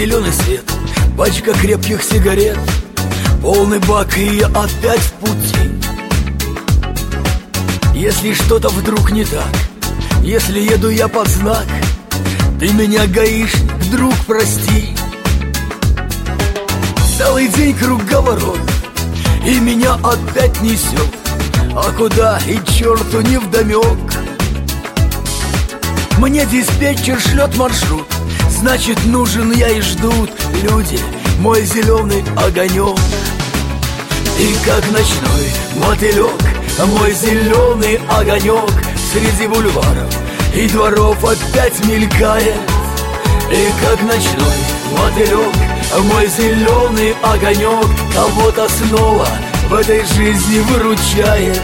Зеленый свет, пачка крепких сигарет Полный бак и я опять в пути. Если что-то вдруг не так, если еду я под знак Ты меня, гаишник, друг, прости. Целый день круговорот И меня опять несет А куда и черту не вдомек Мне диспетчер шлет маршрут Значит нужен я и ждут люди Мой зеленый огонек И как ночной мотылек Мой зеленый огонек Среди бульваров и дворов опять мелькает. И как ночной мотылек Мой зеленый огонек Кого-то снова в этой жизни выручает.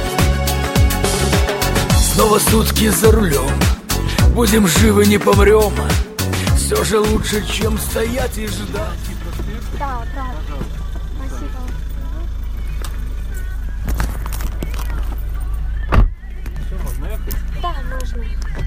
Снова сутки за рулем Будем живы, не помрем Все же лучше, чем стоять и ждать Да, да. Спасибо. Все, можно ехать? Да, можно.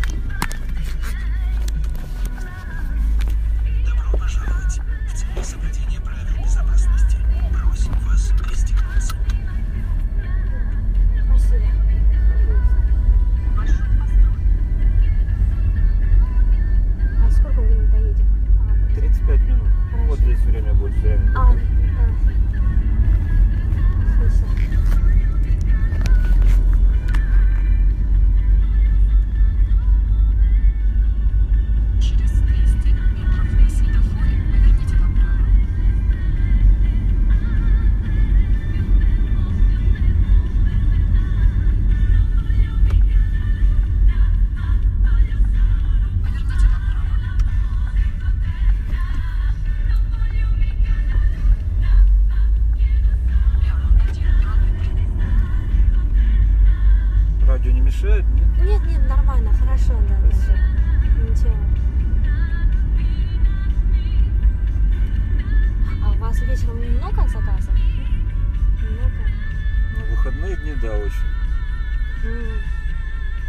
Выходные дни, да, очень.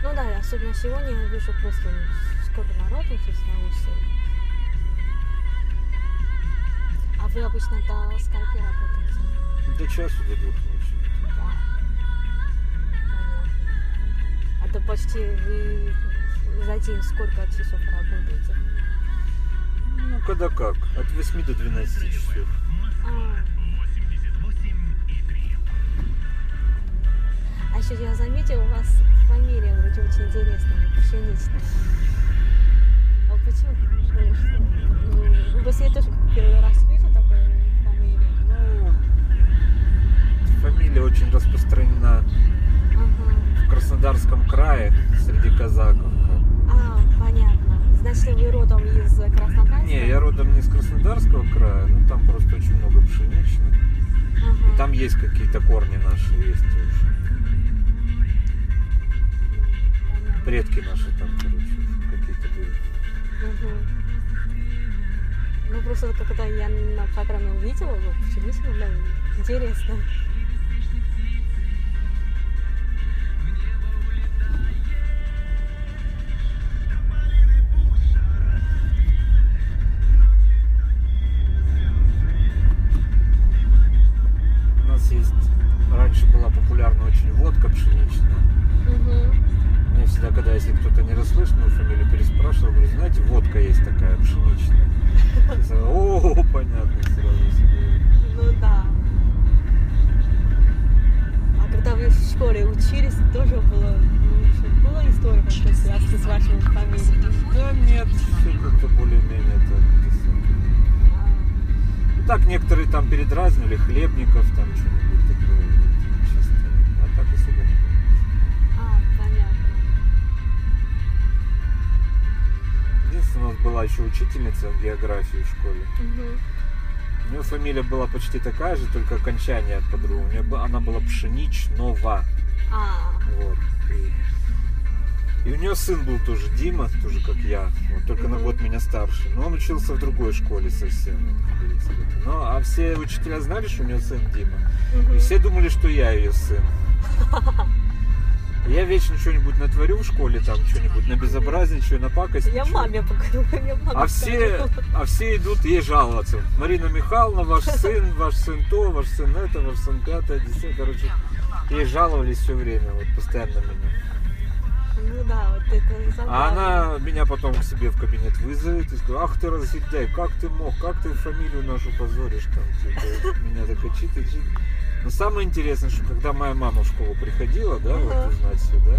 Ну да, особенно сегодня я вижу просто сколько народу здесь на улице. А вы обычно до скольки работаете? До часу, до двух ночи. Понятно. А то почти вы за день сколько часов работаете? Ну, когда как. От 8 до 12 часов. А. еще я заметила, у вас фамилия вроде очень интересная, пшеничная. А почему? Ну, Просто я тоже первый раз вижу такую фамилию. Ну, фамилия очень распространена Ага. в Краснодарском крае среди казаков. А, понятно. Значит, вы родом из Краснодарска? Не, я родом не из Краснодарского края, но там просто очень много пшеничных. Ага. И там есть какие-то корни наши, есть уже. Предки наши там, короче, какие-то были. Ну, просто вот когда я на программе увидела, вот, пшеничную, да, интересно. Хлебников, там что-нибудь такое. Чисто. А так особо не помню. А, понятно. Единственное, у нас была еще учительница географии в школе. Мгм. У нее фамилия была почти такая же, только окончание по-другому. У нее она была Пшеничнова. А, Вот. И, и у нее сын был тоже Дима, тоже как я, вот, только на год меня старше. Но он учился в другой школе совсем. Ну, а все учителя знали, что у нее сын Дима. И все думали, что я ее сын. Я вечно что-нибудь натворю в школе, там что-нибудь на безобразничаю, на пакость. Я маме покажу, я маме А все, а все идут ей жаловаться. Марина Михайловна, ваш сын, ваш сын то, ваш сын это, ваш сын пятое, десятое. Короче, ей жаловались все время, вот постоянно меня. Ну да, вот это забавно. А она меня потом к себе в кабинет вызовет и скажет, ах ты разъедяй, как ты мог, как ты фамилию нашу позоришь, там, типа, меня так отчитывает. Но самое интересное, что когда моя мама в школу приходила, да, Ага. вот узнать все, да,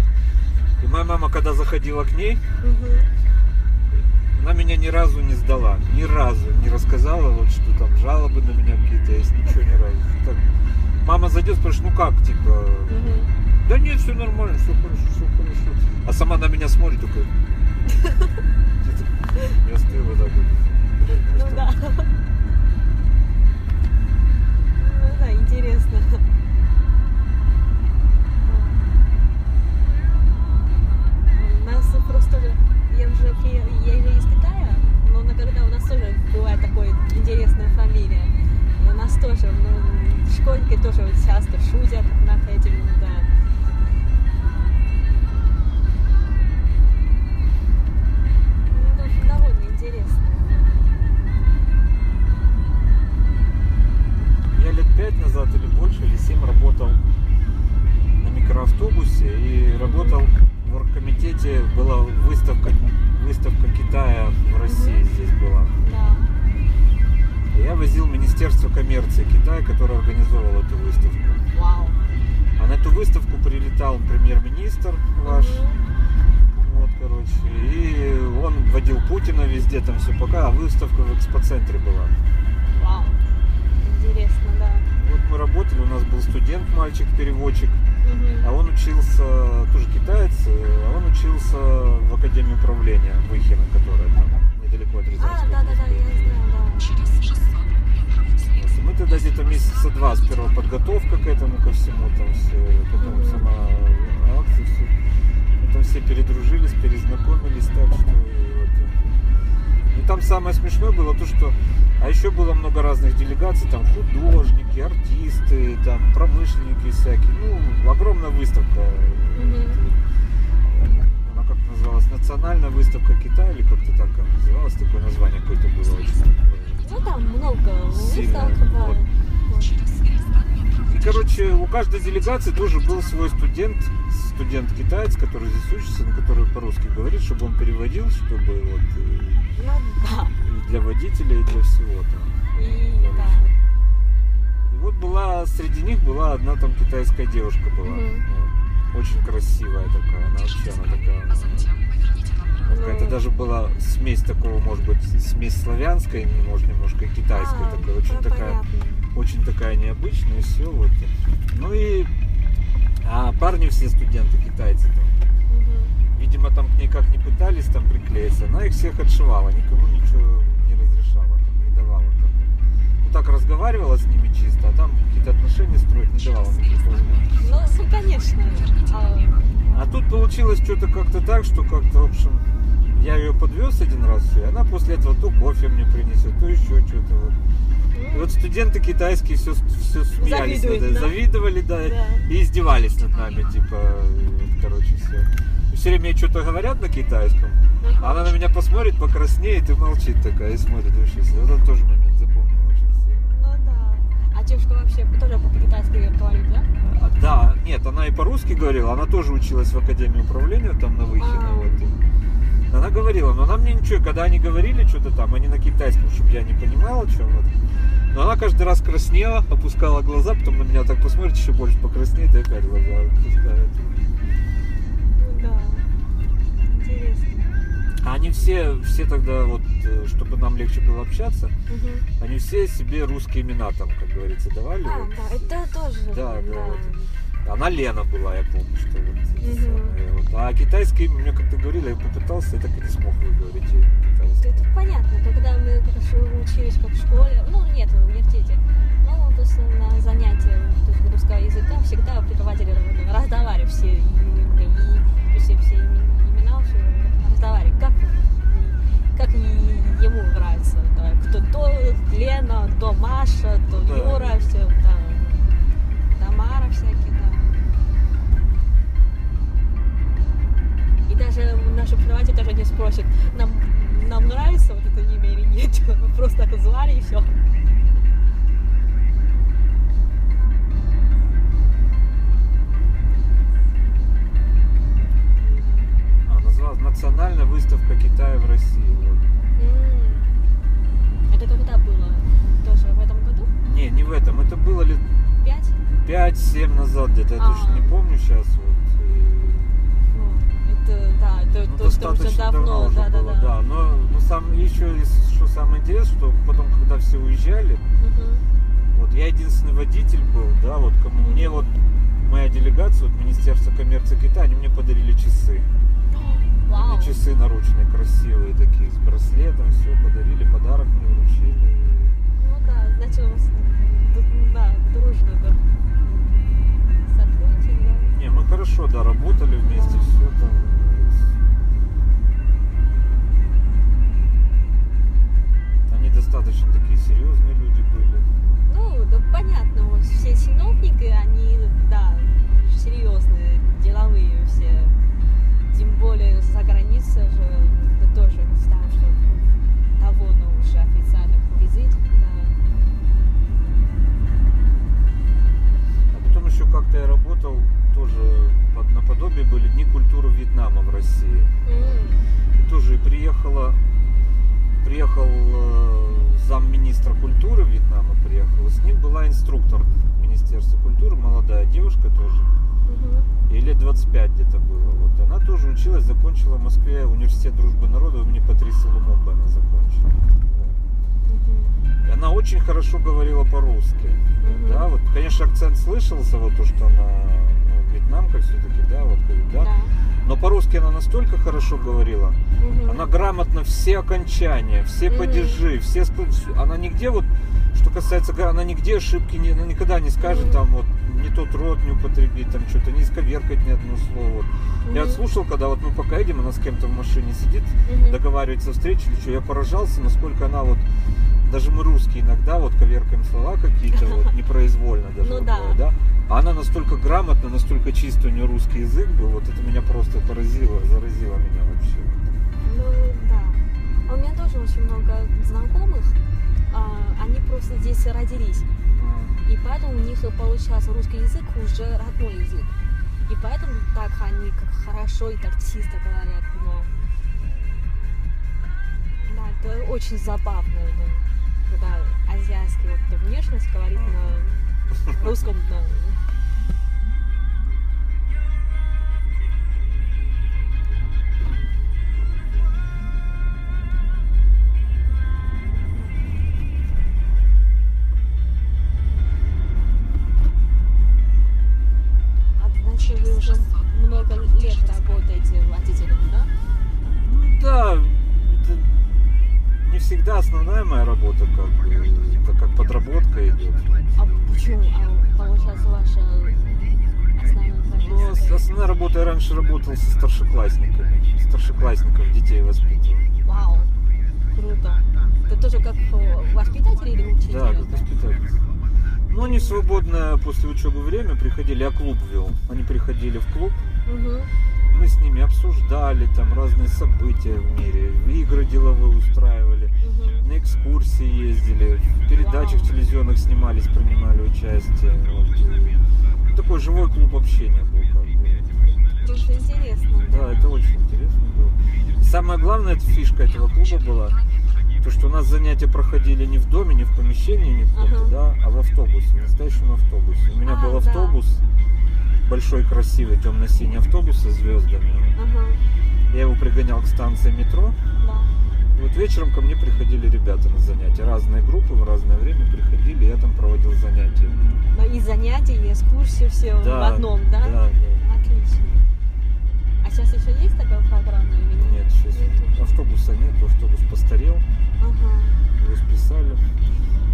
и моя мама, когда заходила к ней, Мгм. она меня ни разу не сдала, ни разу не рассказала, вот что там жалобы на меня какие-то есть, ничего ни разу. Так, мама зайдет, спрашивает, ну как, типа, Мгм. да нет, все нормально, все хорошо, все хорошо. А сама на меня смотрит такой. Я стою вот так вот. Ну да. Ну да, интересно. У нас просто, я уже я же из Китая, но иногда у нас тоже бывает такое интересная фамилия. И у нас тоже, ну, школьники тоже часто шутят над этим, да. Я лет пять назад или больше, или семь работал на микроавтобусе и работал в оргкомитете. Была выставка, выставка Китая в России здесь была. Да. Я возил Министерство коммерции Китая, которое организовало эту выставку. Вау. А на эту выставку прилетал премьер-министр ваш. Мгм. Вот, короче. И он водил Путина везде, там все пока. А выставка в экспоцентре была. Вау. Интересно, мы работали, у нас был студент, мальчик-переводчик. Мгм. А он учился, тоже китаец, э, а он учился в Академии управления Выхина, которая там недалеко от А, Рязанской да, да, да, области. я знаю, да. Через 600 метров Вот, съезд и Мы тогда где-то месяца два сперва подготовка к этому, ко всему, там все, потом Мгм. сама акция, все. Потом все передружились, перезнакомились, так что вот. И там самое смешное было то, что а еще было много разных делегаций, там художники, артисты, там промышленники всякие. Ну, огромная выставка. Мгм. Она как называлась? Национальная выставка Китая или как-то так она называлась, такое название какое-то было. Ну там много выставок, вот. Короче, у каждой делегации тоже был свой студент, студент-китаец, который здесь учится, но который по-русски говорит, чтобы он переводил, чтобы вот и- Ну да. и для водителя, и для всего там. И короче. да. И вот была, среди них была одна там китайская девушка была. Мгм. Вот. Очень красивая такая, она вообще, она такая, а она- поверните направо. какая-то Ну. даже была смесь такого, может быть, смесь славянской, может, немножко и китайской А, такой, очень ну, такая понятно. Очень такая необычная, и все вот. Ну и а парни все студенты китайцы там. Видимо, там к ней как не пытались там приклеиться, она их всех отшивала, никому ничего не разрешала, там, не давала там. Ну так разговаривала с ними чисто, а там какие-то отношения строить не давала. Ну, ну, конечно. А, А тут получилось что-то как-то так, что как-то, в общем, я ее подвез один раз, и она после этого то кофе мне принесет, то еще что-то вот. И вот студенты китайские все, все смеялись, Завидуют, над- да? завидовали, да, Да. и издевались над нами, типа, вот, короче, все. Все время что-то говорят на китайском, а она на меня посмотрит, покраснеет и молчит такая, и смотрит вообще. Этот тоже момент запомнил очень сильно. Ну да. А девушка вообще тоже по-китайски говорит, да? А, да, нет, она и по-русски говорила, она тоже училась в Академии управления там на Выхино, А. вот. и Она говорила, но она мне ничего, когда они говорили что-то там, они на китайском, чтобы я не понимал, о чем вот. Но она каждый раз краснела, опускала глаза, потом на меня так посмотрит, еще больше покраснеет и опять глаза опускает. Да. Интересно. А они все, все тогда вот, э, чтобы нам легче было общаться, Мгм. они все себе русские имена там, как говорится, давали. А, вот. да, это тоже. Да, да, вот. Она Лена была, я помню, что вот. самое, вот. А китайский мне как-то говорили, я попытался, я так и не смог выговорить. Это понятно, когда мы учились как в школе, ну нет, в университете, ну то есть на занятия то есть, русского языка всегда преподаватели разговаривали все, и, и все, все име- имена, все разговаривали, как, как и ему нравится, да, кто то Лена, то Маша, то Да. Юра, все там, Тамара всякие, да. Спрашивают, нам, нам нравится вот это имя или нет. Мы просто так звали и все. А, называлась Национальная выставка Китая в России. Вот. Это когда было? Тоже в этом году? Не, не в этом. Это было лет Пять? 5-7 назад где-то. Я А. точно не помню сейчас. Вот. Ну, это, да, Ну, то, что уже достаточно давно, уже да, да, было, да. Но, но сам, еще что самое интересное, что потом, когда все уезжали, Мгм. вот я единственный водитель был, да, вот кому мне вот моя делегация, вот Министерство коммерции Китая, они мне подарили часы. Вау. Мне часы наручные, красивые такие, с браслетом, все подарили, подарок мне вручили. Ну да, значит, да, дружно, да. Сотрудничали, да. Не, мы хорошо, да, работали вместе, Да. все там. Достаточно такие серьезные люди были. Ну, да, понятно, вот все чиновники, они, да, серьезные, деловые все. Тем более за границей же, это тоже знаю, что того, ну, уже официально визит, да. А потом еще как-то я работал, тоже под, наподобие были Дни культуры Вьетнама в России. М, И тоже приехала, приехал э, замминистра культуры Вьетнама, приехал, и с ним была инструктор Министерства культуры, молодая девушка тоже, ей лет 25 где-то было. Вот. Она тоже училась, закончила в Москве университет дружбы народов, имени Патриса Лумумба она закончила. И она очень хорошо говорила по-русски. Мгм. Да, вот, конечно, акцент слышался, вот то, что она ну, вьетнамка все-таки, да, вот, да. По-русски она настолько хорошо говорила, Мгм. она грамотно все окончания, все Мгм. падежи, все она нигде вот, что касается, она нигде ошибки не, она никогда не скажет Мгм. там вот не тот род не употребит, там что-то не исковеркать ни одно слово. Я вот Мгм. слушал, когда вот мы пока едем, она с кем-то в машине сидит, Мгм. договаривается встречи или что, я поражался, насколько она вот даже мы русские иногда вот коверкаем слова какие-то вот непроизвольно даже Ну вот да. бывает, да. А она настолько грамотно, настолько чисто у нее русский язык был, вот это меня просто поразило, заразило меня вообще. Ну да. А у меня тоже очень много знакомых. а, они просто здесь родились. И поэтому у них получается русский язык уже родной язык. И поэтому так они как хорошо и так чисто говорят. Но... Да, это очень забавно, ну, когда азиатский вот эта внешность говорит на русском, да. А значит, вы уже много лет работаете водителем, да? Ну да, не всегда основная моя работа, как бы, это как подработка идет. А почему? А получается ваша основная Ну, основная работа я раньше работал со старшеклассниками, старшеклассников, детей воспитывал. Вау, круто. Ты тоже как э, воспитатель или учитель? Да, как воспитатель. Ну, они в свободное после учебы время приходили, я клуб вел. Они приходили в клуб, Мгм. Мы с ними обсуждали там разные события в мире, игры деловые устраивали, Мгм. на экскурсии ездили, в передачах телевизионных снимались, принимали участие. Вот. Ну, Такой живой клуб общения был как бы. Просто интересно. Да, это очень интересно было. И самое главное, эта фишка этого клуба была, то, что у нас занятия проходили не в доме, не в помещении, не в каком-то, Ага. да, а в автобусе, в настоящем автобусе. У меня А, был да. Большой, красивый, темно-синий автобус со звездами. Ага, Я его пригонял к станции метро. да. И вот вечером ко мне приходили ребята на занятия. Разные группы в разное время приходили, я там проводил занятия. Ну, И занятия, и экскурсии все в одном, да? Да, да. Отлично. А сейчас еще есть такая программа или нет? Нет, сейчас Нет. автобуса нет, автобус постарел. Ага. Его списали.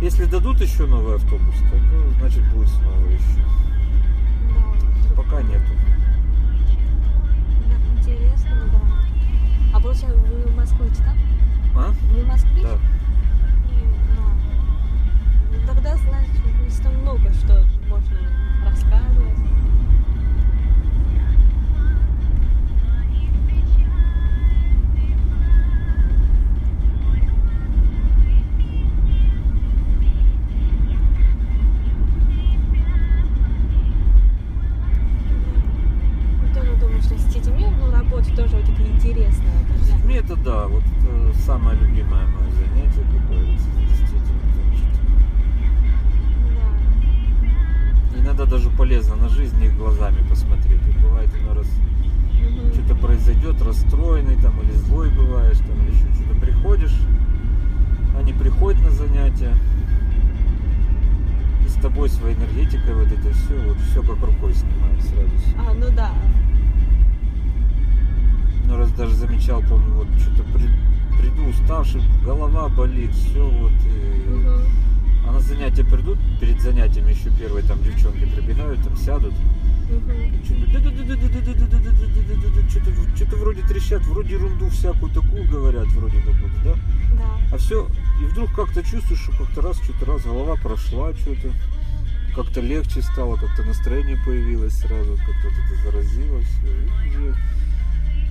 Если дадут еще новый автобус, то, то, значит будет снова еще. Пока нету. Все, и вдруг как-то чувствуешь, что как-то раз, что-то раз голова прошла, что-то как-то легче стало, как-то настроение появилось сразу, как-то вот это заразилось, и уже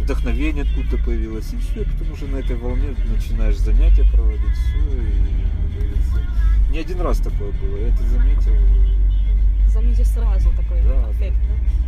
вдохновение откуда-то появилось, и все, и потом уже на этой волне начинаешь занятия проводить, все, и, не один раз такое было, я это заметил, Заметишь сразу такой Да, эффект? Да,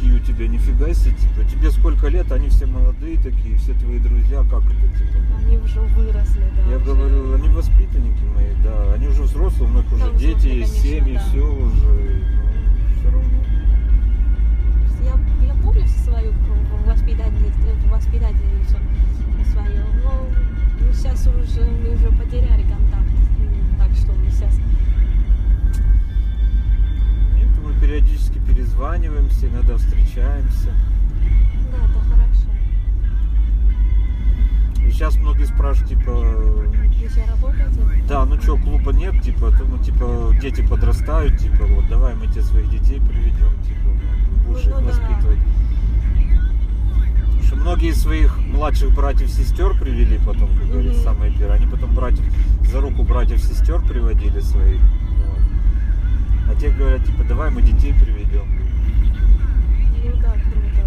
такие у тебя, нифига себе, типа, тебе сколько лет, они все молодые такие, все твои друзья, как это, типа. Они уже выросли, да. Я уже. говорю, они воспитанники мои, да. Они уже взрослые, у уже Да, дети взрослые, конечно, семьи, да. все уже. все равно. Я, я помню свою воспитательницу, воспитательницу свою, но ну, сейчас уже мы уже потеряли контакт, так что мы сейчас Нет, мы периодически перезваниваемся, иногда встречаемся. да, это хорошо. И сейчас многие спрашивают, типа, Вы работаете? да, ну что, клуба нет, типа, то, ну, типа, дети подрастают, типа, вот, давай мы тебе своих детей приведем, типа, будешь Ну, их ну да. воспитывать. Потому что многие своих младших братьев-сестер привели потом, как говорится, Мгм. самые первые. Они потом братьев, за руку братьев-сестер приводили своих. вот. А те говорят, типа, давай мы детей приведем. Ну да, круто.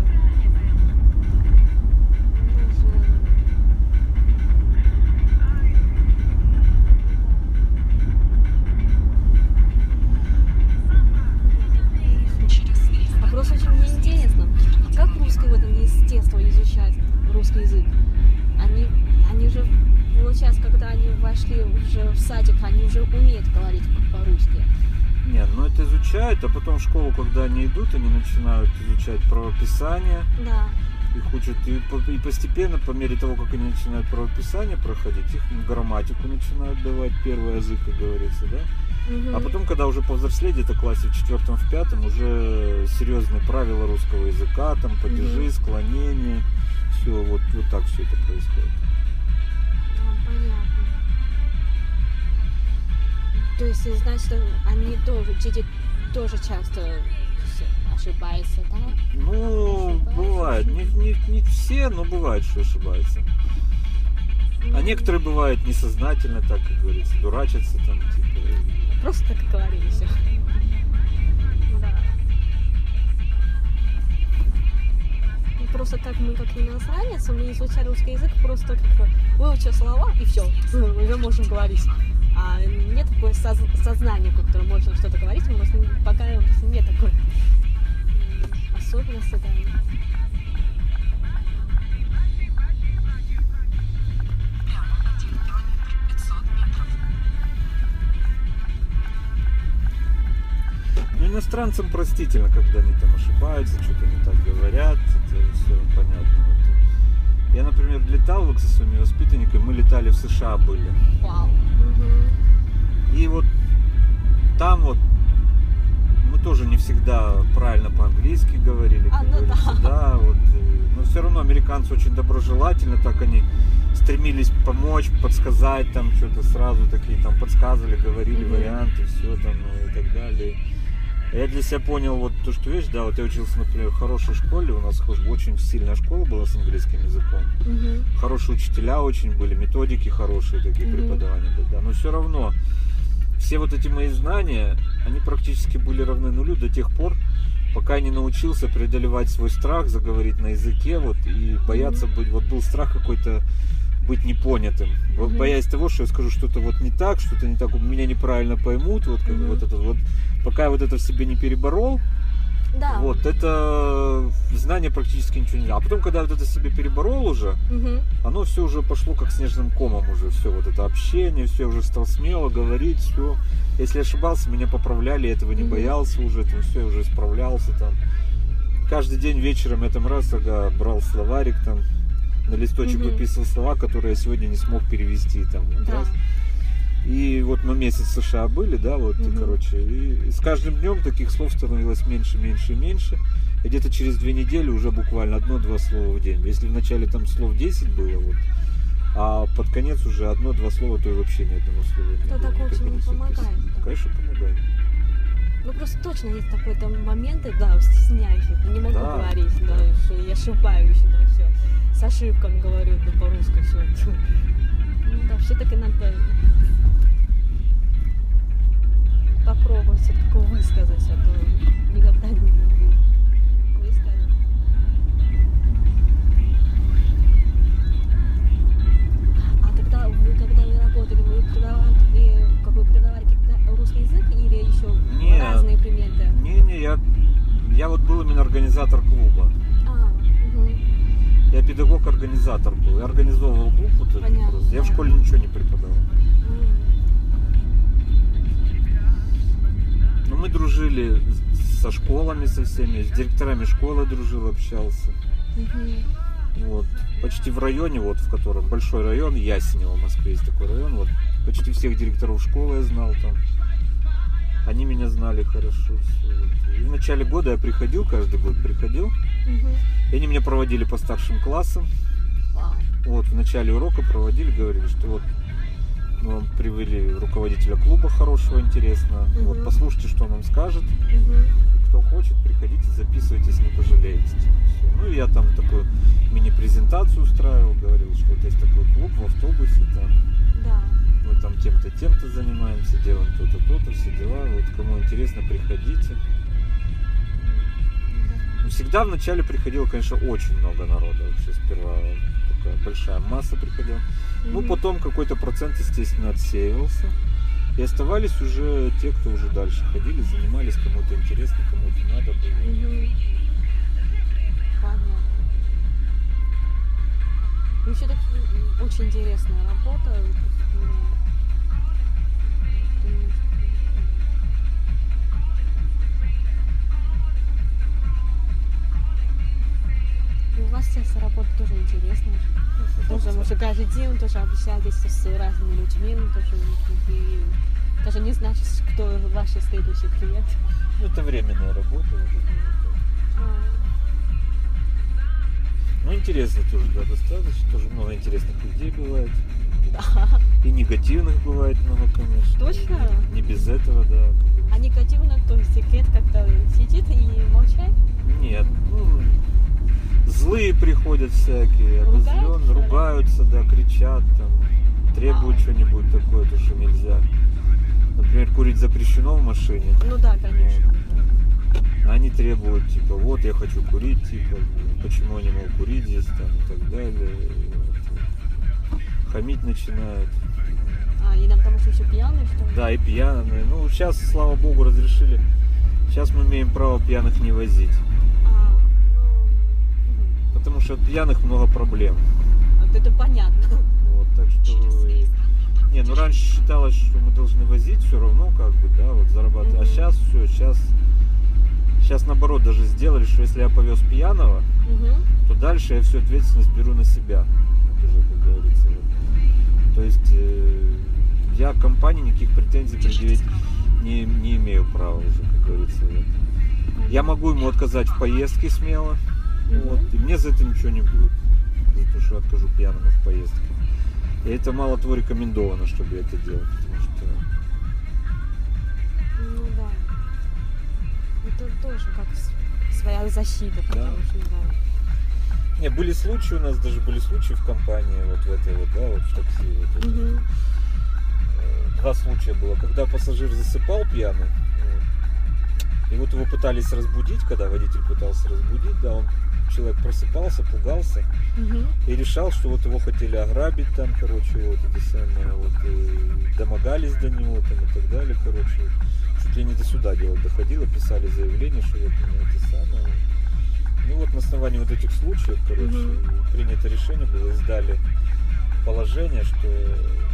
А просто очень мне интересно, как русский вот они с детства русский язык? Они, они же, сейчас, когда они вошли уже в садик, они уже умеют говорить по-русски. Нет, ну это изучают, а потом в школу, когда они идут, они начинают изучать правописание, Да. их учат, и, и постепенно, по мере того, как они начинают правописание проходить, их грамматику начинают давать, первый язык, как говорится, да? Мгм. А потом, когда уже повзрослели, где-то в классе в четвертом, в пятом, уже серьезные правила русского языка, там падежи, Мгм. склонения, все, вот, вот так все это происходит. А, понятно. То есть, э, значит, они тоже, дети тоже часто все ошибаются, да? Ну, Ошибаются. бывает, не, не, не все, но бывает, что ошибаются. А Ну, некоторые бывают несознательно, так как говорится, дурачатся там, типа. Просто так говорили все. Да. Ну, Просто как мы, как иностранец, мы изучали русский язык, просто как выучил слова и все, уже можем говорить. А нет такое соз- сознания, в котором можно что-то говорить, у нас пока нет такой особенности, да. прямо один километр 500 метров. Ну, иностранцам простительно, когда они там ошибаются, что-то не так говорят, летал вот со своими воспитанниками, мы летали в США были. Вау. И вот там вот мы тоже не всегда правильно по-английски говорили, А, ну говорится, да. да, вот. э, Но все равно американцы очень доброжелательно, так они стремились помочь, подсказать там что-то сразу такие там подсказывали, говорили Мгм. варианты, все там э, и так далее. Я для себя понял вот то, что видишь, да, вот я учился, например, в хорошей школе, у нас очень сильная школа была с английским языком. Мгм. Хорошие учителя очень были, методики хорошие такие Мгм. преподавания были, да. Но все равно все вот эти мои знания, они практически были равны нулю до тех пор, пока я не научился преодолевать свой страх, заговорить на языке, вот, и бояться быть, вот был страх какой-то быть непонятым, Бо- Мгм. боясь того, что я скажу что-то вот не так, что-то не так, меня неправильно поймут, вот как бы Мгм. вот это вот, пока я вот это в себе не переборол, Да. вот это знание практически ничего не. А потом, когда я вот это себе переборол уже, Мгм. оно все уже пошло как снежным комом уже, все вот это общение, все уже стал смело говорить, все. Если ошибался, меня поправляли, этого не Мгм. боялся уже, там все, я уже справлялся там. Каждый день вечером я там раз ага, брал словарик там, на листочек Мгм. выписывал слова, которые я сегодня не смог перевести там. вот Да. раз. И вот мы месяц в США были, да, вот, и, Мгм. короче, и с каждым днем таких слов становилось меньше, меньше и меньше. И где-то через две недели уже буквально одно-два слова в день. Если вначале там слов 10 было, вот, а под конец уже одно-два слова, то и вообще ни одного слова не Это было. так очень не помогает, да. Конечно, помогает. Ну просто точно есть такой там моменты, да, стесняющие. Не могу Да, говорить, да, да. что я ошибаюсь, да. С ошибками говорю, да, по-русски все. Ну да, все-таки надо попробовать все-таки высказать, а то никогда не буду высказать. А тогда вы, когда вы работали, вы преподавали, как вы преподавали русский язык или еще Нет. разные предметы? Не-не, я, я вот был именно организатор клуба. А, мгм. Я педагог-организатор был. Я организовывал клуб вот этот Понятно, просто. Я в школе ничего не преподавал. М. Ну, мы дружили со школами со всеми, с директорами школы дружил, общался. Мгм. Вот. Почти в районе, вот в котором большой район, Ясенево в Москве есть такой район, вот почти всех директоров школы я знал там. Они меня знали хорошо. И в начале года я приходил, каждый год приходил, Мгм. и они меня проводили по старшим классам. Вау. Вот в начале урока проводили, говорили, что вот мы вам привели руководителя клуба хорошего, интересного. Мгм. Вот послушайте, что он вам скажет. Мгм. Кто хочет, приходите, записывайтесь, не пожалеете. Ну я там такую мини-презентацию устраивал, говорил, что вот есть такой клуб в автобусе, там Да. мы там тем-то, тем-то занимаемся, делаем то-то, то-то, все дела. Вот кому интересно, приходите. Ну, Всегда вначале приходило, конечно, очень много народа. Вообще сперва такая большая масса приходила. Ну, Мгм. потом какой-то процент, естественно, отсеивался. И оставались уже те, кто уже дальше ходили, занимались, кому-то интересно, кому-то надо было. Мгм. Понятно. Ну, все-таки очень интересная работа. Ну, думаю, что- У вас сейчас работа тоже интересная. Тоже, может, каждый день тоже общаетесь с разными людьми, ну, тоже, и даже не значит, кто ваш следующий клиент. Ну, это временная работа. А, Ну, интересно тоже, да, достаточно. Тоже много интересных людей бывает. Да. И негативных бывает много, конечно. Точно? Не без этого, да. А негативно, то есть секрет как-то сидит и молчать? Нет, ну, злые приходят всякие, ли? ругаются, да, кричат, там, требуют что-нибудь такое, то, что нельзя. Например, курить запрещено в машине. Ну да, конечно. Они требуют, типа, вот я хочу курить, типа, почему я не могу курить здесь, там, и так далее. Хамить начинают. А, и нам потому что еще пьяные, что ли? Да, и пьяные. Ну, сейчас, слава богу, разрешили. Сейчас мы имеем право пьяных не возить. А. Потому что от пьяных много проблем. Вот это понятно. Вот, так что... Не, ну раньше считалось, что мы должны возить все равно, как бы, да, вот зарабатывать. А Мгм. сейчас все, сейчас... Сейчас наоборот даже сделали, что если я повез пьяного, Мгм. то дальше я всю ответственность беру на себя. уже, как говорится. вот. То есть э, я к компании никаких претензий предъявить не, не имею права уже, как говорится. вот. Я могу ему отказать в поездке смело, вот, и мне за это ничего не будет. За то, что я откажу пьяному в поездке. И это мало того рекомендовано, чтобы это делал, потому что Ну да. Это тоже как своя защита, потому что, да. Не, были случаи у нас, даже были случаи в компании, вот в этой вот, да, вот в такси. Вот. Э, Два случая было, когда пассажир засыпал пьяный, и вот его пытались разбудить, когда водитель пытался разбудить, да, он человек просыпался, пугался Мгм. и решал, что вот его хотели ограбить там, короче, вот это самое, вот, и домогались до него там и так далее, короче, чуть ли не до суда дело доходило, писали заявление, что вот меня это самое. Ну вот на основании вот этих случаев, короче, Мгм. принято решение было, издали положение, что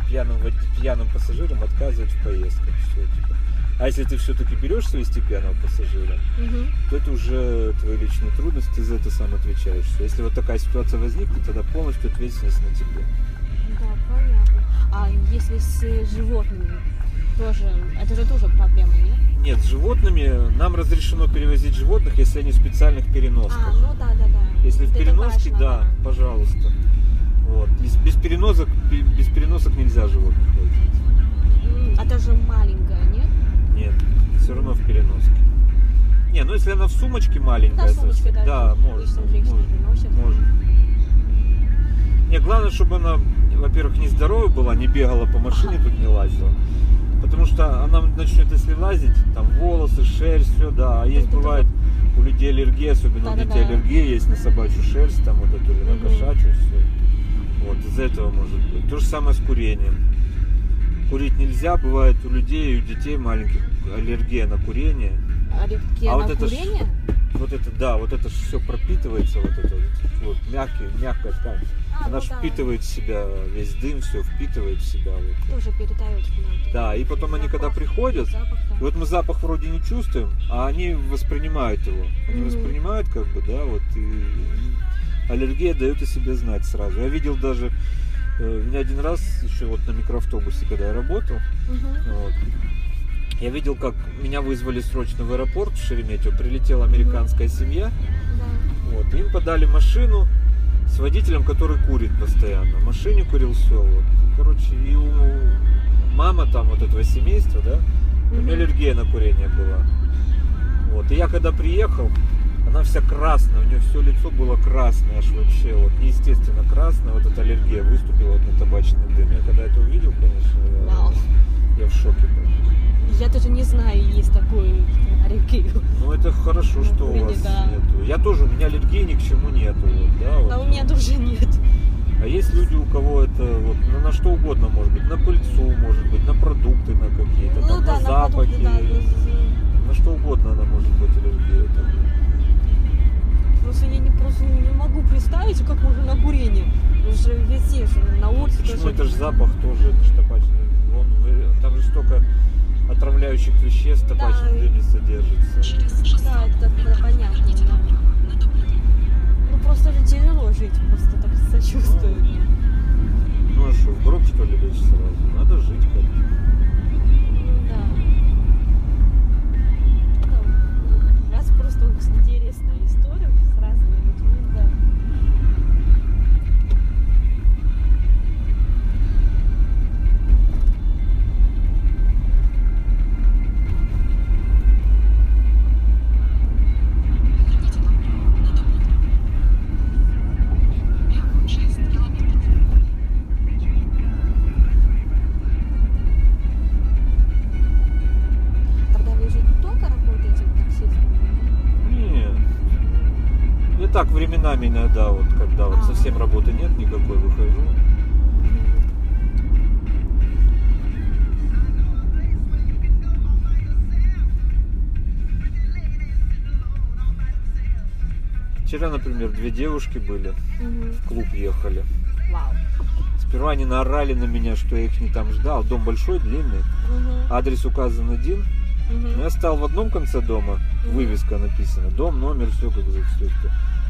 пьяным, пьяным пассажирам отказывать в поездках. Всё, типа. А если ты все-таки берешь пьяного пассажира, Мгм. то это уже твои личные трудности, ты за это сам отвечаешь. Если вот такая ситуация возникнет, тогда полностью ответственность на тебе. Да, понятно. А если с животными тоже, это же тоже проблема, нет? Нет, с животными нам разрешено перевозить животных, если они в специальных переносках. А, ну да, да, да. Если в Это переноске, важно, да, пожалуйста. Вот. Без, без переносок, бе- без переносок нельзя животных возить. А это же маленькая, нет? Нет, все равно в переноске. Не, ну если она в сумочке маленькая, Да, сумочка, да. да, может, может, может. Не, главное, чтобы она, во-первых, не здоровая была, не бегала по машине, Ага. тут не лазила. Потому что она начнет, если лазить, там волосы, шерсть, все, да. А есть это бывает у людей аллергия, особенно у Да-да-да. детей аллергия есть на собачью шерсть, там вот эту или на кошачью, все. Вот, из-за этого может быть. То же самое с курением. Курить нельзя, бывает у людей и у детей маленьких аллергия на курение. Аллергия А на вот это курение? Вот это, да, вот это все пропитывается, вот это вот мягкий, мягкая ткань. А, Она ну да. впитывает в себя весь дым, все впитывает в себя. Вот. Тоже передает к нам. Да, и потом они когда Запах, приходят, запах, да. вот мы запах вроде не чувствуем, а они воспринимают его. Они Мгм. воспринимают как бы, да, вот и аллергия дает о себе знать сразу. Я видел даже, меня один раз еще вот на микроавтобусе, когда я работал, Мгм. вот, я видел, как меня вызвали срочно в аэропорт в Шереметьево, прилетела американская семья, Да. вот, им подали машину с водителем, который курит постоянно. В машине курил все. Вот. Короче, и у мама там вот этого семейства, да, у нее аллергия на курение была. Вот. И я когда приехал, она вся красная, у нее все лицо было красное, аж вообще вот неестественно красное, вот эта аллергия выступила вот на табачный дым. Я когда это увидел, конечно, я, Вау. я в шоке был. Я даже не знаю, есть такой аллергию. Ну это хорошо, что у курение, вас да. нету. Я тоже, у меня аллергии ни к чему нету. Вот, да, вот. А у меня тоже нет. А есть люди, у кого это вот на, на что угодно может быть, на пыльцу, может быть, на продукты, на какие-то, там, Ну да, на на запахи, продукты, да. на что угодно она может быть аллергия. там. Просто я не просто не могу представить, как можно на курение. Уже везде же, на улице Почему тоже. это же запах тоже, это ж табачный, он, в- там же столько отравляющих веществ в табачном Да. дыме содержится. Через 600 Да, это метров понятно, да. Ну просто же тяжело жить, просто так сочувствую. Ну а что, в гроб что ли лечь сразу? Надо жить как-то. Ну да. Ну, У вас просто интересная временами иногда, вот когда вот А. совсем работы нет никакой, выхожу. Вчера, например, две девушки были, Мгм. в клуб ехали. Вау. Сперва они наорали на меня, что я их не там ждал. Дом большой, длинный. Мгм. Адрес указан один. Но я стал в одном конце дома, Мгм. вывеска написана. Дом, номер, все как за все.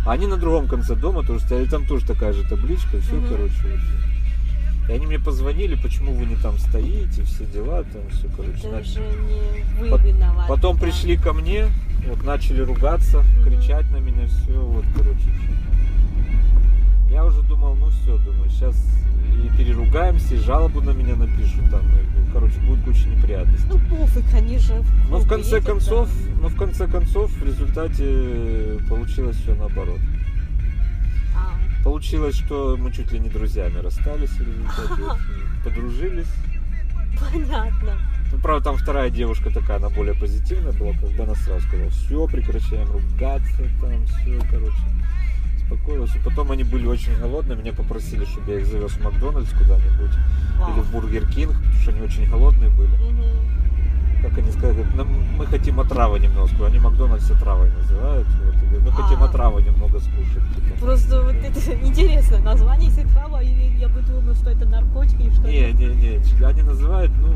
А они на другом конце дома тоже стояли, там тоже такая же табличка, все, Мгм. короче. вот. И они мне позвонили, почему вы не там стоите, все дела, там все, короче. Это начали. не вы Пот- виноваты. Потом да. пришли ко мне, вот начали ругаться, Мгм. кричать на меня, все, вот, короче. Я уже думал, ну все, думаю, сейчас и переругаемся, и жалобу на меня напишут там, и, короче, будет куча неприятностей. Ну, пофиг, они же в Но в конце едут, концов, да. но в конце концов, в результате получилось все наоборот. А, Получилось, что мы чуть ли не друзьями расстались в результате, подружились. понятно. Ну, правда, там вторая девушка такая, она более позитивная была, как бы она сразу сказала, все, прекращаем ругаться, там, все, короче, успокоилась. И потом они были очень голодные, меня попросили, чтобы я их завез в Макдональдс куда-нибудь, или в Бургер Кинг, потому что они очень голодные были. Мгм. Как они сказали, говорят, «Нам- мы хотим отравы немного, они Макдональдс отравой называют, вот, мы хотим А. отравы немного скушать, типа. Просто вот это интересное название, если отрава, или я бы думала, что это наркотики, или что Не, не, не, они называют, ну,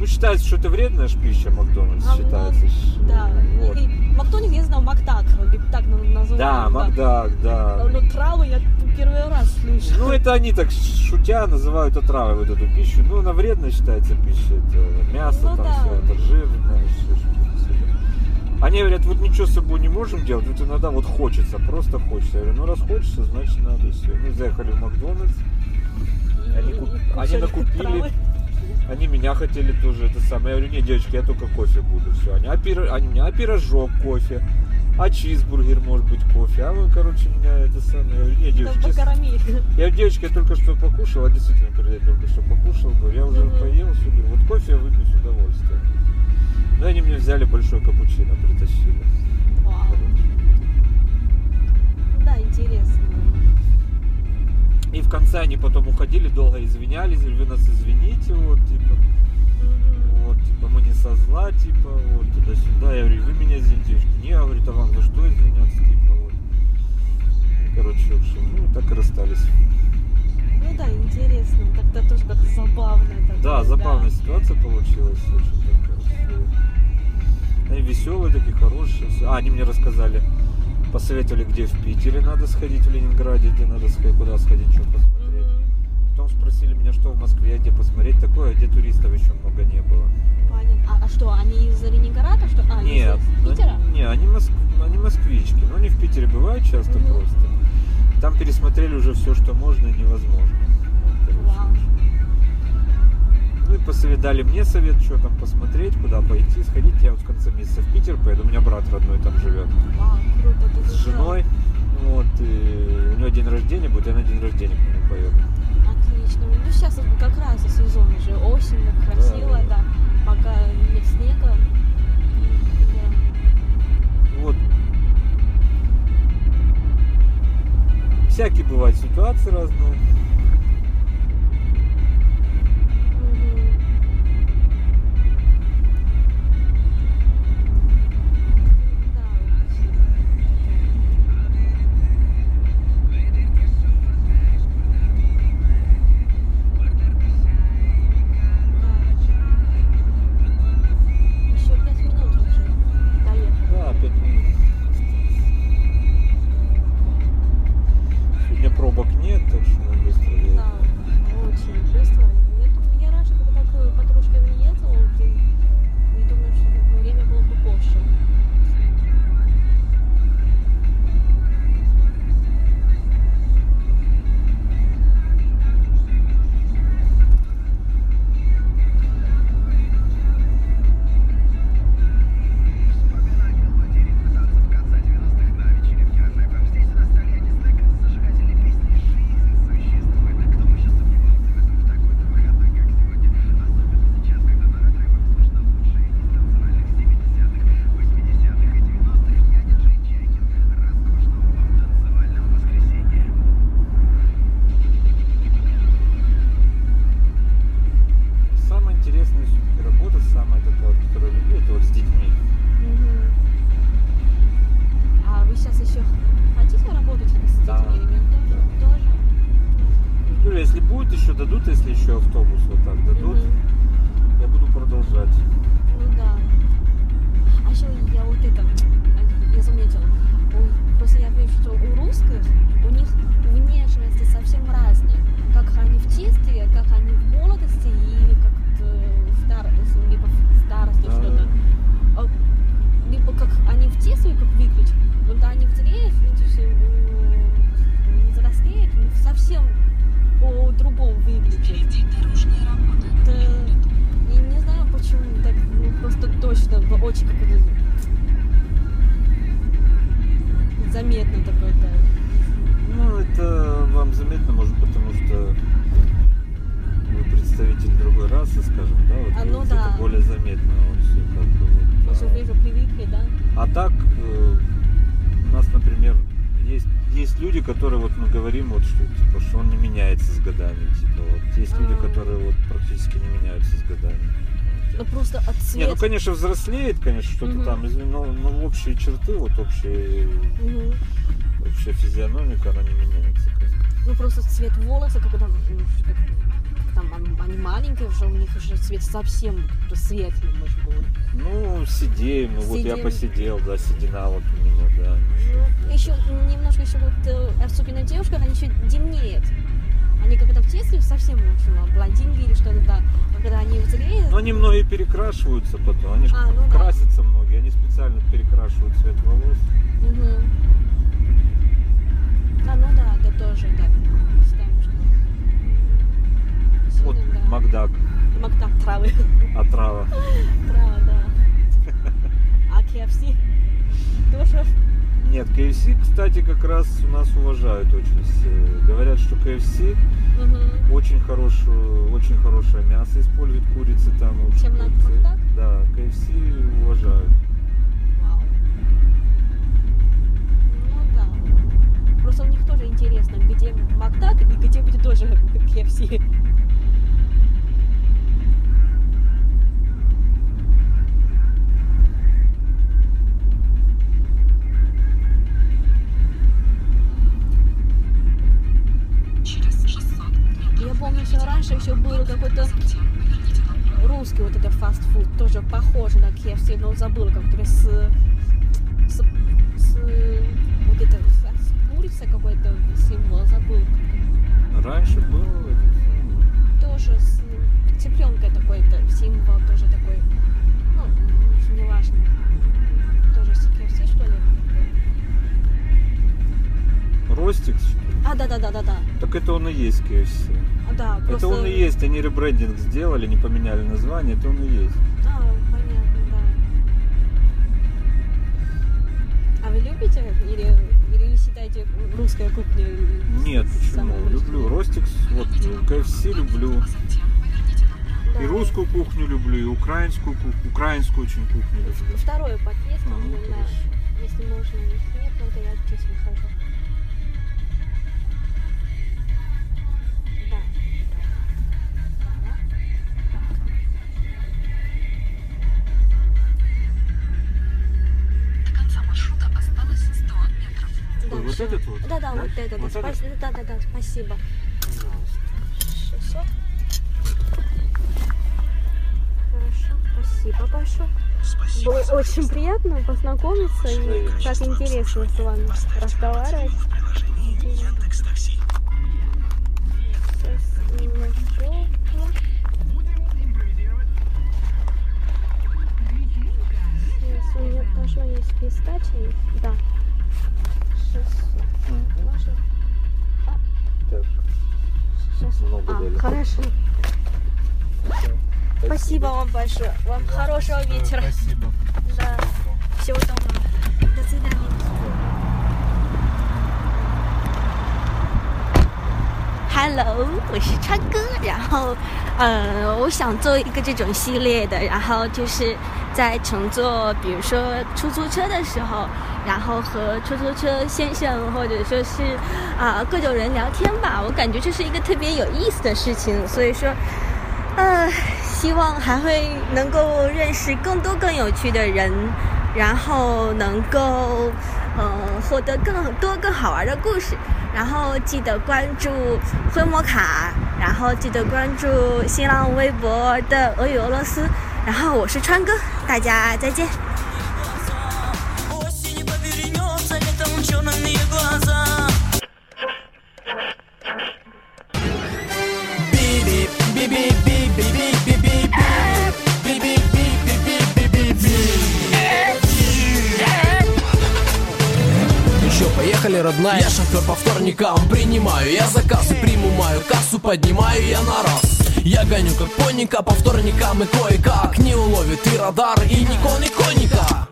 ну считается, что это вредная ж пища Макдональдс, А, считается. ну, Да. вот. И Макдональдс, я знал, Макдак, или так на- называют. Да, Макдак, да. Но травы я первый раз слышу. Ну, это они так шутя называют отравой вот эту пищу. Ну, она вредная считается пища. Это мясо, Ну там да. все, это жирное. что. Они говорят, вот ничего с собой не можем делать, вот иногда вот хочется, просто хочется. Я говорю, ну раз хочется, значит надо все. Мы заехали в Макдональдс, они куп- они накупили. они меня хотели тоже это самое. Я говорю, нет, девочки, я только кофе буду. Все. Они, а, пир- они мне, а пирожок кофе, а чизбургер может быть кофе. А вы, короче, меня это самое. Я говорю, нет, девочки, покорми. я говорю, девочки, я только что покушал, а действительно, говорю, я только что покушал, говорю, я уже поел, все, говорю, вот кофе я выпью с удовольствием. Ну, они мне взяли большой капучино, притащили. Вау. Да, интересно. И в конце они потом уходили, долго извинялись, вы нас извините, вот, типа, Мгм. вот, типа, мы не со зла, типа, вот, туда-сюда. Я говорю, вы меня извините. Не, я говорю, а вам за что извиняться, типа, вот. Короче, в общем, ну, так и расстались. Ну да, интересно. Так-то тоже как-то забавно. такое, Да, забавная ситуация получилась, очень. Они веселые такие, хорошие. А, они мне рассказали, посоветовали, где в Питере надо сходить, в Ленинграде, где надо сходить, куда сходить, что посмотреть. Потом спросили меня, что в Москве, где посмотреть такое, где туристов еще много не было. Понятно. А, а что, они из Ленинграда, что? А, они Нет, из Питера? не, они, моск- они москвички, но они в Питере бывают часто Мгм. просто. Там пересмотрели уже все, что можно и невозможно. Вот. Вау. Ну и посоветовали мне совет, что там посмотреть, куда пойти, сходить. Я вот в конце месяца в Питер поеду, у меня брат родной там живет Вау, круто. с женой. Вот, и у него день рождения будет, я на день рождения к нему поеду. Отлично. Ну сейчас как раз сезон уже, осень, красиво, Да. да. Пока нет снега. Да. Вот. Всякие бывают ситуации разные. Ну конечно взрослеет, конечно, что-то Мгм. там, но, но общие черты, вот общие, Мгм. общая физиономика, она не меняется. конечно. Ну просто цвет волоса, когда как там они, маленькие уже, у них уже цвет совсем светлый, может быть. Ну, сидеем, ну вот я посидел, да, седина вот у меня, да. Ну, еще немножко еще вот, э, особенно девушка, они еще темнеют. Они когда в детстве совсем ну, блондинки или что-то, да. А когда они взрослеют, Но они многие перекрашиваются потом, они же А, ну да. красятся многие, они специально перекрашивают цвет волос. Мгм. А, ну да, это тоже так. Считаем, что... Вот да. Макдак, Макдак травы. отрава. Трава, да. А KFC? Тоже? Нет, KFC, кстати, как раз у нас уважают очень. Говорят, что KFC Мгм. очень хорошую, очень хорошее мясо использует курицы там. Чем курицы. Да, KFC уважают. Вау. Ну да. Просто у них тоже интересно, где Макдак и где будет тоже KFC. Что раньше еще был какой-то русский вот этот фастфуд, тоже похожий на KFC, но забыл, который с, с, с вот это, с, курицей какой-то символ, забыл. Раньше был Тоже с цыпленкой такой-то символ, тоже такой, ну, не важно. Тоже с KFC, что ли? Ли? А, да-да-да-да-да. Так это он и есть KFC. А, да, Это просто... он и есть, они ребрендинг сделали, не поменяли название, это он и есть. А, понятно, да. А вы любите или, или вы считаете русская кухня? Нет, почему? Люблю Ростикс, вот KFC люблю. Затем поверните направо. Да. И русскую кухню люблю, и украинскую кухню, украинскую очень кухню люблю. Второй подъезд, А, ну, если можно, если нет, то я здесь выхожу. Вот этот вот? Да, да, Да? вот этот. Вот Спас- этот? Да, да, да, спасибо. 600. Хорошо, спасибо большое. Было очень приятно познакомиться и как интересно с вами разговаривать. Сейчас у меня должно есть пистачи. Да. хорошо. Спасибо вам большое. Вам хорошего вечера. Спасибо. Да. Всего доброго. До свидания. Hello，我是川哥。然后，呃，我想做一个这种系列的，然后就是在乘坐，比如说出租车的时候， 然后和出租车先生或者说是啊、各种人聊天吧。我感觉这是一个特别有意思的事情，所以说，呃，希望还会能够认识更多更有趣的人，然后能够嗯获得更多更好玩的故事。然后记得关注灰摩卡，然后记得关注新浪微博的俄语俄罗斯。然后我是川哥，大家再见。Родная? Я шофер по вторникам, принимаю я заказы, приму мою кассу, поднимаю я на раз. Я гоню как поника по вторникам и кое-как. Не уловит и радар, и Никон, и коника.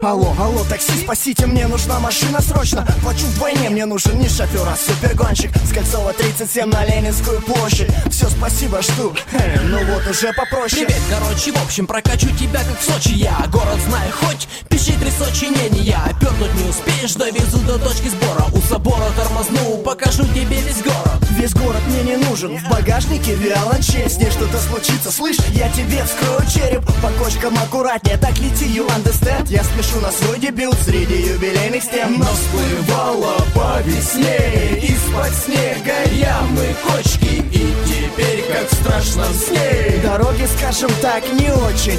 Алло, алло, такси, спасите, мне нужна машина срочно. Плачу вдвойне, мне нужен не шофер, а супергонщик. С Кольцова 37 на Ленинскую площадь. Все, спасибо, жду, Хе, ну вот уже попроще. Привет, короче, в общем, прокачу тебя как в Сочи Я. Город знаю хоть, пищи три Сочи не, не я Пернуть не успеешь, довезу до точки сбора. У собора тормозну, покажу тебе весь город. Весь город мне не нужен. В багажнике виолончель. С ней что-то случится, слышь, я тебе вскрою череп. По кочкам аккуратнее, так лети, you understand? Я спешу на свой дебют среди юбилейных стен. Но всплывала по весне Из-под снега ямы, кочки И теперь, как в страшном сне Дороги, скажем так, не очень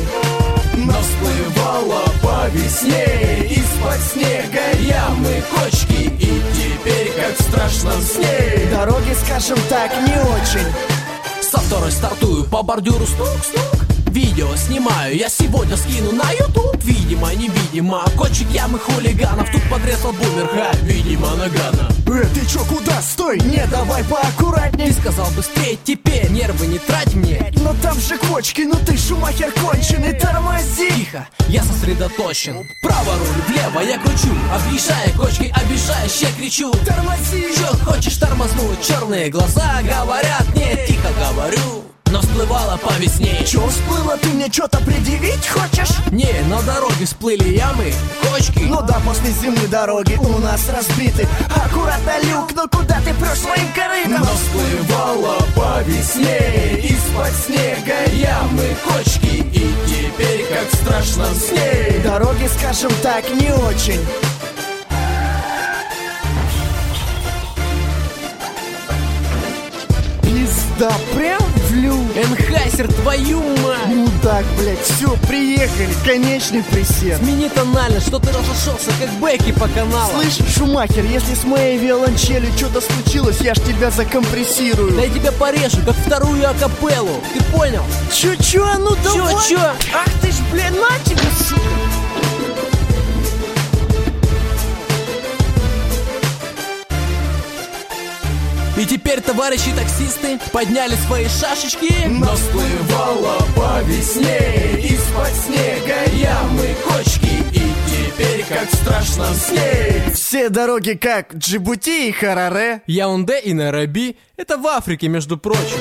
Но всплывала по весне Из-под снега ямы, кочки И теперь, как в страшном сне. Дороги, скажем так, не очень. Со второй стартую по бордюру. Стук-стук Видео снимаю, я сегодня скину на YouTube Видимо, невидимо, кочек ямы хулиганов. Тут подрезал бумер, ха, видимо, нагадно. Э, ты чё, куда? Стой! Не, давай поаккуратней Ты сказал быстрее, теперь нервы не трать мне. Но там же кочки, ну ты шумахер конченый, тормози! Тихо, я сосредоточен. Право руль, влево я кручу. Объезжая кочки, обижаешь, я кричу. Тормози! Чё хочешь тормознуть? Черные глаза говорят, нет, тихо говорю но всплывала по весне. Чё всплыло, ты мне чё-то предъявить хочешь? Не, на дороге всплыли ямы, кочки. Ну да, после зимы дороги у нас разбиты. Аккуратно, люк, но куда ты прешь своим корытом? Но всплывала по весне Из-под снега ямы, кочки. И теперь, как в страшном сне. Дороги, скажем так, не очень Пизда, прям в люк. Энхайсер, твою мать! Ну так, блядь, все, приехали, конечный присед. Смени тональность, что ты разошелся, как Бекки по каналу Слышь, Шумахер, если с моей виолончелью что-то случилось, я ж тебя закомпрессирую. Да я тебя порежу, как вторую акапеллу. Ты понял? Чё-чё, ну давай. Чё? Ах ты ж, блин, на тебе, сука И теперь, товарищи таксисты, подняли свои шашечки. Но всплывала по весне Из-под снега ямы, кочки. И теперь, как в страшном сне Все дороги как Джибути и Хараре. Яунде и Нараби — это в Африке, между прочим